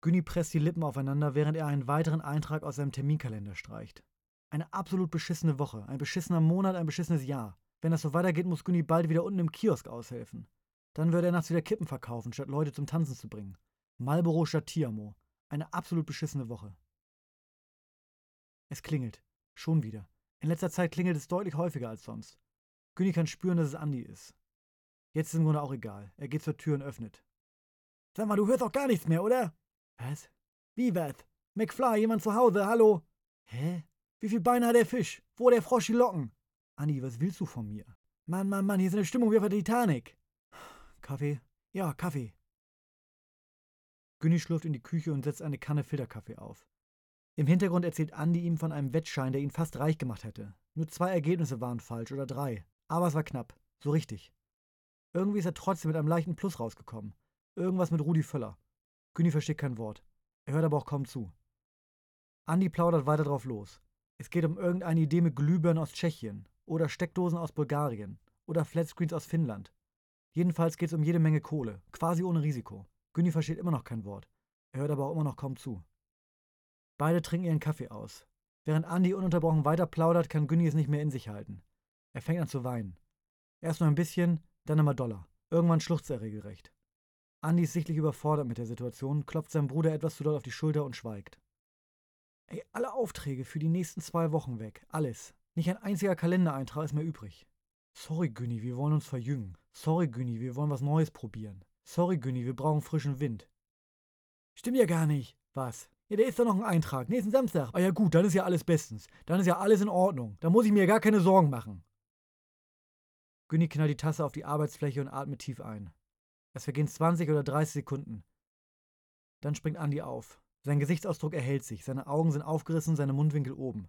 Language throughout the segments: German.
Günni presst die Lippen aufeinander, während er einen weiteren Eintrag aus seinem Terminkalender streicht. Eine absolut beschissene Woche, ein beschissener Monat, ein beschissenes Jahr. Wenn das so weitergeht, muss Günni bald wieder unten im Kiosk aushelfen. Dann würde er nachts wieder Kippen verkaufen, statt Leute zum Tanzen zu bringen. Marlboro statt Tiamo. Eine absolut beschissene Woche. Es klingelt. Schon wieder. In letzter Zeit klingelt es deutlich häufiger als sonst. Günni kann spüren, dass es Andi ist. Jetzt ist im Grunde auch egal. Er geht zur Tür und öffnet. Sag mal, du hörst doch gar nichts mehr, oder? Was? Wie was? McFly, jemand zu Hause, hallo? Hä? Wie viel Beine hat der Fisch? Wo der Frosch die Locken? Andi, was willst du von mir? Mann, Mann, Mann, hier ist eine Stimmung wie auf der Titanic. Kaffee? Ja, Kaffee. Günni schlurft in die Küche und setzt eine Kanne Filterkaffee auf. Im Hintergrund erzählt Andi ihm von einem Wettschein, der ihn fast reich gemacht hätte. Nur zwei Ergebnisse waren falsch oder drei. Aber es war knapp. So richtig. Irgendwie ist er trotzdem mit einem leichten Plus rausgekommen. Irgendwas mit Rudi Völler. Günni versteht kein Wort. Er hört aber auch kaum zu. Andi plaudert weiter drauf los. Es geht um irgendeine Idee mit Glühbirnen aus Tschechien oder Steckdosen aus Bulgarien oder Flatscreens aus Finnland. Jedenfalls geht es um jede Menge Kohle, quasi ohne Risiko. Günni versteht immer noch kein Wort. Er hört aber auch immer noch kaum zu. Beide trinken ihren Kaffee aus. Während Andi ununterbrochen weiter plaudert, kann Günni es nicht mehr in sich halten. Er fängt an zu weinen. Erst nur ein bisschen, dann immer doller. Irgendwann schluchzt er regelrecht. Andi ist sichtlich überfordert mit der Situation, klopft seinem Bruder etwas zu doll auf die Schulter und schweigt. Ey, alle Aufträge für die nächsten zwei Wochen weg. Alles. Nicht ein einziger Kalendereintrag ist mehr übrig. Sorry, Günni, wir wollen uns verjüngen. Sorry, Günni, wir wollen was Neues probieren. Sorry, Günni, wir brauchen frischen Wind. Stimmt ja gar nicht. Was? Ja, da ist doch noch ein Eintrag. Nächsten Samstag. Ah ja gut, dann ist ja alles bestens. Dann ist ja alles in Ordnung. Da muss ich mir gar keine Sorgen machen. Günni knallt die Tasse auf die Arbeitsfläche und atmet tief ein. Es vergehen 20 oder 30 Sekunden. Dann springt Andi auf. Sein Gesichtsausdruck erhält sich, seine Augen sind aufgerissen, seine Mundwinkel oben.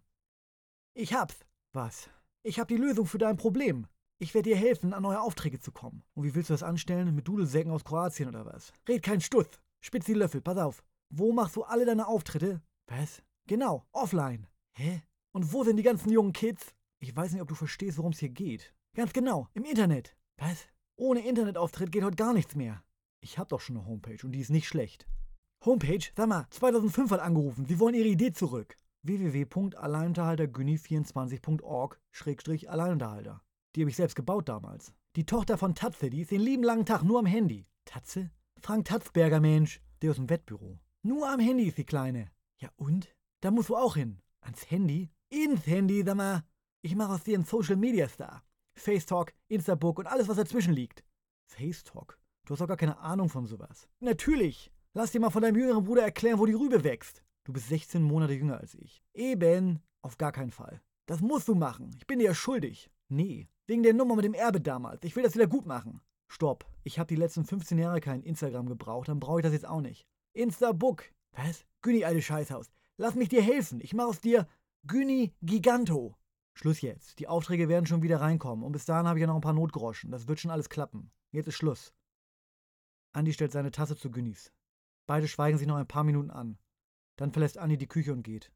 Ich hab's. Was? Ich hab die Lösung für dein Problem. Ich werde dir helfen, an neue Aufträge zu kommen. Und wie willst du das anstellen? Mit Dudelsäcken aus Kroatien oder was? Red kein Stuss. Spitz die Löffel, pass auf. Wo machst du alle deine Auftritte? Was? Genau, offline. Hä? Und wo sind die ganzen jungen Kids? Ich weiß nicht, ob du verstehst, worum es hier geht. Ganz genau, im Internet. Was? Ohne Internetauftritt geht heute gar nichts mehr. Ich hab doch schon eine Homepage und die ist nicht schlecht. Homepage? Sag mal, 2005 hat angerufen. Sie wollen ihre Idee zurück. www.alleinunterhaltergünni24.org-alleinunterhalter. Die habe ich selbst gebaut damals. Die Tochter von Tatze, die ist den lieben langen Tag nur am Handy. Tatze? Frank Tatzberger, Mensch. Der aus dem Wettbüro. Nur am Handy ist die Kleine. Ja und? Da musst du auch hin. Ans Handy? Ins Handy, sag mal. Ich mache aus dir einen Social Media Star. Facetalk, Instabook und alles, was dazwischen liegt. Facetalk? Du hast doch gar keine Ahnung von sowas. Natürlich. Lass dir mal von deinem jüngeren Bruder erklären, wo die Rübe wächst. Du bist 16 Monate jünger als ich. Eben. Auf gar keinen Fall. Das musst du machen. Ich bin dir ja schuldig. Nee. Wegen der Nummer mit dem Erbe damals. Ich will das wieder gut machen. Stopp. Ich habe die letzten 15 Jahre kein Instagram gebraucht, dann brauche ich das jetzt auch nicht. Instabook. Was? Güni, alte Scheißhaus. Lass mich dir helfen. Ich mache aus dir Güni Giganto. Schluss jetzt. Die Aufträge werden schon wieder reinkommen und bis dahin habe ich ja noch ein paar Notgroschen. Das wird schon alles klappen. Jetzt ist Schluss. Andi stellt seine Tasse zu Günnis. Beide schweigen sich noch ein paar Minuten an. Dann verlässt Andi die Küche und geht.